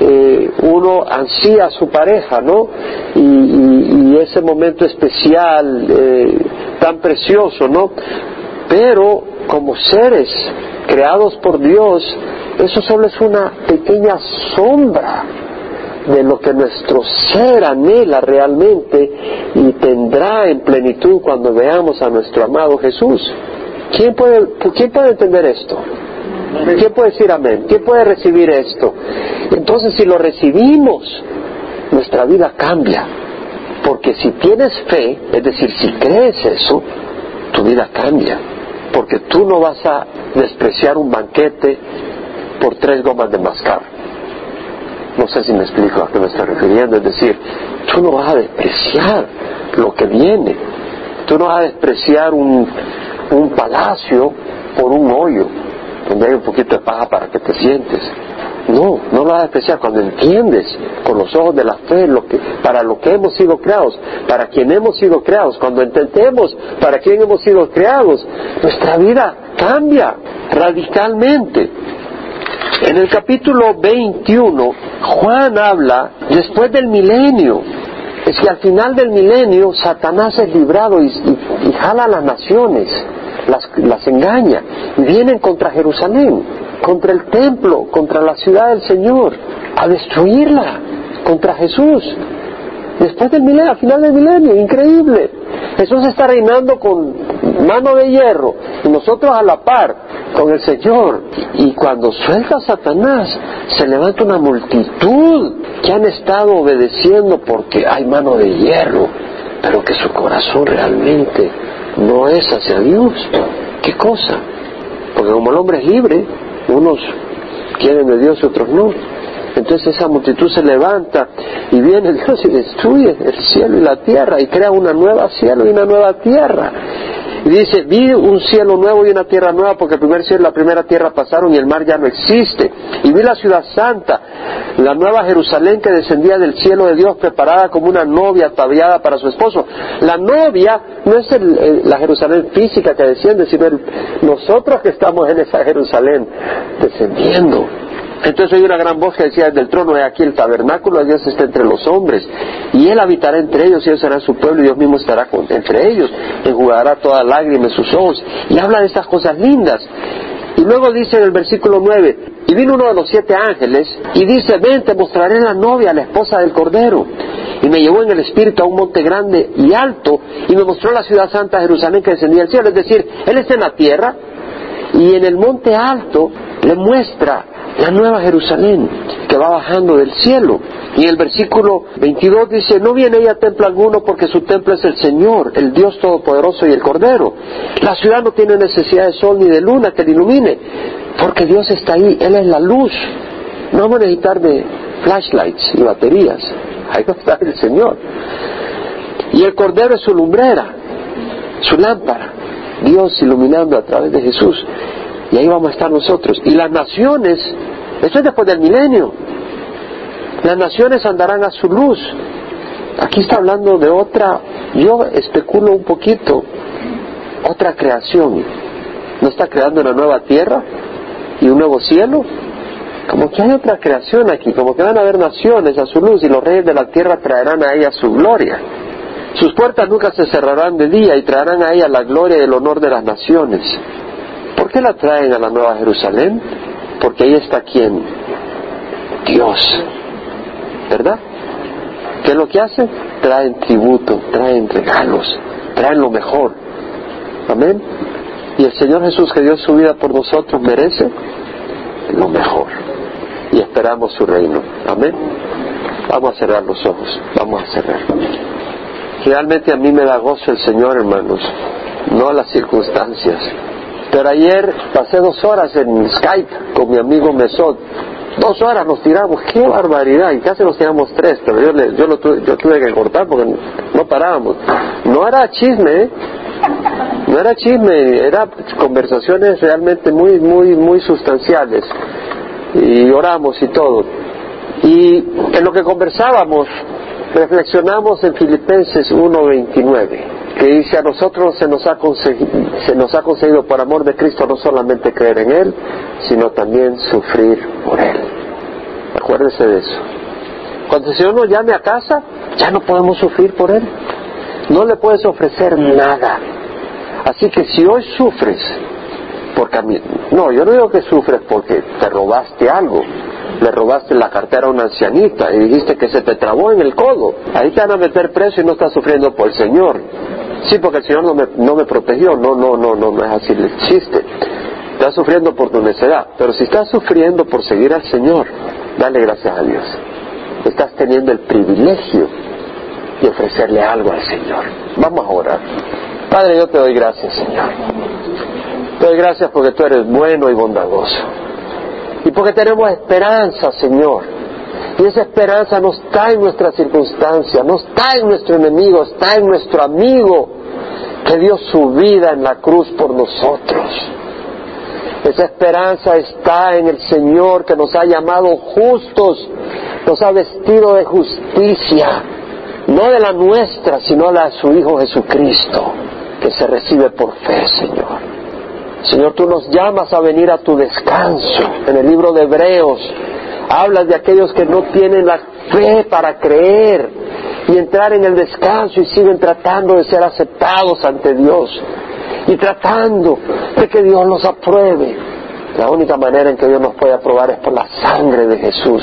eh, uno ansía a su pareja, ¿no? Y, ese momento especial, eh, tan precioso, ¿no? Pero como seres creados por Dios, eso solo es una pequeña sombra de lo que nuestro ser anhela realmente y tendrá en plenitud cuando veamos a nuestro amado Jesús. ¿Quién puede, ¿quién puede entender esto? ¿Quién puede decir amén? ¿Quién puede recibir esto? Entonces, si lo recibimos, nuestra vida cambia. Porque si tienes fe, es decir, si crees eso, tu vida cambia. Porque tú no vas a despreciar un banquete por tres gomas de mascar. No sé si me explico a qué me estoy refiriendo. Es decir, tú no vas a despreciar lo que viene. Tú no vas a despreciar un, un palacio por un hoyo un poquito de paja para que te sientes. No, no lo vas a despreciar cuando entiendes con los ojos de la fe lo que, para lo que hemos sido creados, para quien hemos sido creados. Cuando entendemos para quién hemos sido creados, nuestra vida cambia radicalmente. En el capítulo 21, Juan habla después del milenio. Es que al final del milenio Satanás es librado y, y jala a las naciones las, engaña y vienen contra Jerusalén, contra el templo, contra la ciudad del Señor, a destruirla, contra Jesús. Después del milenio, al final del milenio, increíble. Jesús está reinando con mano de hierro y nosotros a la par con el Señor. Y cuando suelta Satanás, se levanta una multitud que han estado obedeciendo porque hay mano de hierro, pero que su corazón realmente no es hacia Dios. ¿Qué cosa? Porque como el hombre es libre, unos quieren de Dios y otros no. Entonces esa multitud se levanta y viene Dios y destruye el cielo y la tierra y crea una nueva cielo y una nueva tierra. Y dice, vi un cielo nuevo y una tierra nueva porque el primer cielo y la primera tierra pasaron y el mar ya no existe. Y vi la ciudad santa, la nueva Jerusalén que descendía del cielo de Dios preparada como una novia ataviada para su esposo. La novia no es la Jerusalén física que desciende, sino nosotros que estamos en esa Jerusalén descendiendo. Entonces hay una gran voz que decía desde el trono, de aquí el tabernáculo de Dios está entre los hombres, y Él habitará entre ellos, y ellos serán su pueblo, y Dios mismo estará entre ellos, enjugará toda lágrima en sus ojos, y habla de estas cosas lindas. Y luego dice en el versículo 9, y vino uno de los siete ángeles, y dice, ven, te mostraré la novia, la esposa del Cordero. Y me llevó en el espíritu a un monte grande y alto, y me mostró la ciudad santa Jerusalén que descendía del cielo, es decir, Él está en la tierra, y en el monte alto le muestra la nueva Jerusalén que va bajando del cielo. Y el versículo 22 dice, no viene ella a templo alguno porque su templo es el Señor, el Dios Todopoderoso y el Cordero. La ciudad no tiene necesidad de sol ni de luna que le ilumine, porque Dios está ahí, Él es la luz. No vamos a necesitar de flashlights y baterías, ahí va a estar el Señor. Y el Cordero es su lumbrera, su lámpara, Dios iluminando a través de Jesús. Y ahí vamos a estar nosotros. Y las naciones, esto es después del milenio, las naciones andarán a su luz. Aquí está hablando de otra, yo especulo un poquito, otra creación. ¿No está creando una nueva tierra y un nuevo cielo? Como que hay otra creación aquí, como que van a haber naciones a su luz y los reyes de la tierra traerán a ella su gloria. Sus puertas nunca se cerrarán de día y traerán a ella la gloria y el honor de las naciones. ¿Por qué la traen a la Nueva Jerusalén? Porque ahí está quien? Dios. ¿Verdad? ¿Qué es lo que hace? Traen tributo, traen regalos, traen lo mejor. Amén. Y el Señor Jesús que dio su vida por nosotros merece lo mejor. Y esperamos su reino. Amén. Vamos a cerrar los ojos. Vamos a cerrar. Realmente a mí me da gozo el Señor, hermanos, no las circunstancias. Pero ayer pasé dos horas en Skype con mi amigo Mesot. Dos horas nos tiramos, qué barbaridad, y casi nos tiramos tres, pero yo, yo, lo tuve, yo tuve que cortar porque no parábamos. No era chisme, ¿eh? no era chisme, era conversaciones realmente muy, muy, muy sustanciales. Y oramos y todo. Y en lo que conversábamos, reflexionamos en Filipenses 1.29, que dice a nosotros se nos, ha se nos ha conseguido por amor de Cristo no solamente creer en Él, sino también sufrir por Él. Acuérdense de eso. Cuando el Señor nos llame a casa, ya no podemos sufrir por Él. No le puedes ofrecer nada. Así que si hoy sufres, porque a mí, no, yo no digo que sufres porque te robaste algo, le robaste la cartera a una ancianita y dijiste que se te trabó en el codo. Ahí te van a meter preso y no estás sufriendo por el Señor. Sí, porque el Señor no me, no me protegió. No, no, no, no, no es así el chiste. Estás sufriendo por tu necedad. Pero si estás sufriendo por seguir al Señor, dale gracias a Dios. Estás teniendo el privilegio de ofrecerle algo al Señor. Vamos a orar. Padre, yo te doy gracias, Señor. Te doy gracias porque tú eres bueno y bondadoso. Y porque tenemos esperanza, Señor. Y esa esperanza no está en nuestra circunstancia, no está en nuestro enemigo, está en nuestro amigo que dio su vida en la cruz por nosotros. Esa esperanza está en el Señor que nos ha llamado justos, nos ha vestido de justicia, no de la nuestra, sino la de su Hijo Jesucristo, que se recibe por fe, Señor. Señor, tú nos llamas a venir a tu descanso. En el libro de Hebreos hablas de aquellos que no tienen la fe para creer y entrar en el descanso y siguen tratando de ser aceptados ante Dios y tratando de que Dios los apruebe. La única manera en que Dios nos puede aprobar es por la sangre de Jesús.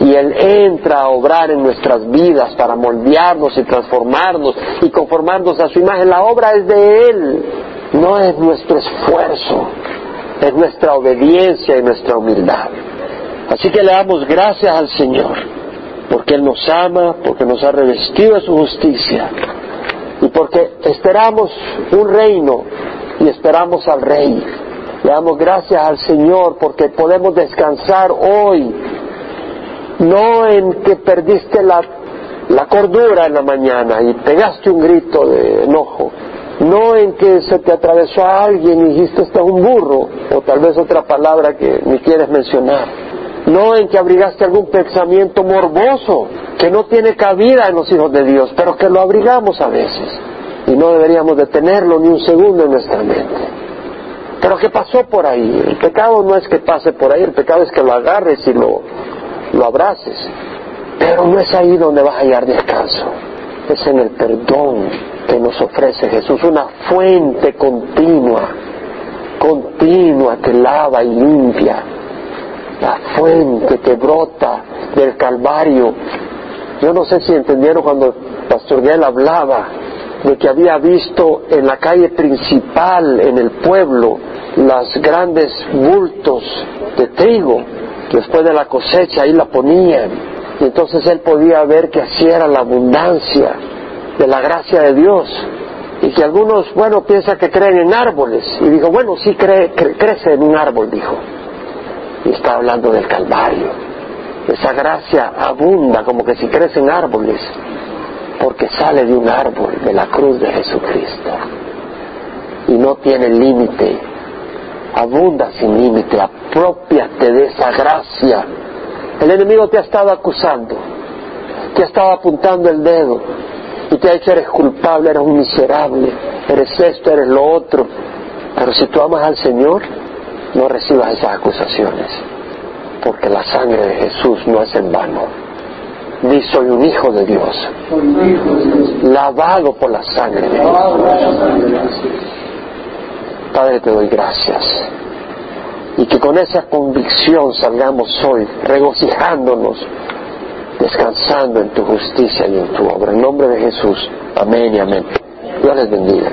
Y Él entra a obrar en nuestras vidas para moldearnos y transformarnos y conformarnos a su imagen. La obra es de Él no es nuestro esfuerzo, es nuestra obediencia y nuestra humildad. Así que le damos gracias al Señor, porque Él nos ama, porque nos ha revestido de su justicia y porque esperamos un reino y esperamos al Rey. Le damos gracias al Señor porque podemos descansar hoy, no en que perdiste la, la cordura en la mañana y pegaste un grito de enojo, no en que se te atravesó a alguien y dijiste este es un burro, o tal vez otra palabra que ni quieres mencionar, no en que abrigaste algún pensamiento morboso que no tiene cabida en los hijos de Dios, pero que lo abrigamos a veces. Y no deberíamos de tenerlo ni un segundo en nuestra mente. Pero que pasó por ahí, el pecado no es que pase por ahí, el pecado es que lo agarres y lo, lo abraces, pero no es ahí donde vas a hallar descanso, es en el perdón que nos ofrece Jesús, una fuente continua, continua que lava y limpia, la fuente que brota del Calvario. Yo no sé si entendieron cuando Pastor Gael hablaba de que había visto en la calle principal, en el pueblo, las grandes bultos de trigo. Después de la cosecha ahí la ponían. Y entonces él podía ver que así era la abundancia de la gracia de Dios. Y que algunos, bueno, piensan que creen en árboles. Y dijo, bueno, sí cree, crece en un árbol, dijo. Y está hablando del Calvario. Esa gracia abunda como que si crece en árboles, porque sale de un árbol, de la cruz de Jesucristo. Y no tiene límite. Abunda sin límite. Apropiate de esa gracia. El enemigo te ha estado acusando. Te ha estado apuntando el dedo y te ha dicho eres culpable, eres un miserable, eres esto, eres lo otro. Pero si tú amas al Señor, no recibas esas acusaciones, porque la sangre de Jesús no es en vano. Di soy un hijo de Dios, lavado por la sangre de Dios. Padre, te doy gracias. Y que con esa convicción salgamos hoy regocijándonos, descansando en tu justicia y en tu obra. En nombre de Jesús. Amén y amén. Dios les bendiga.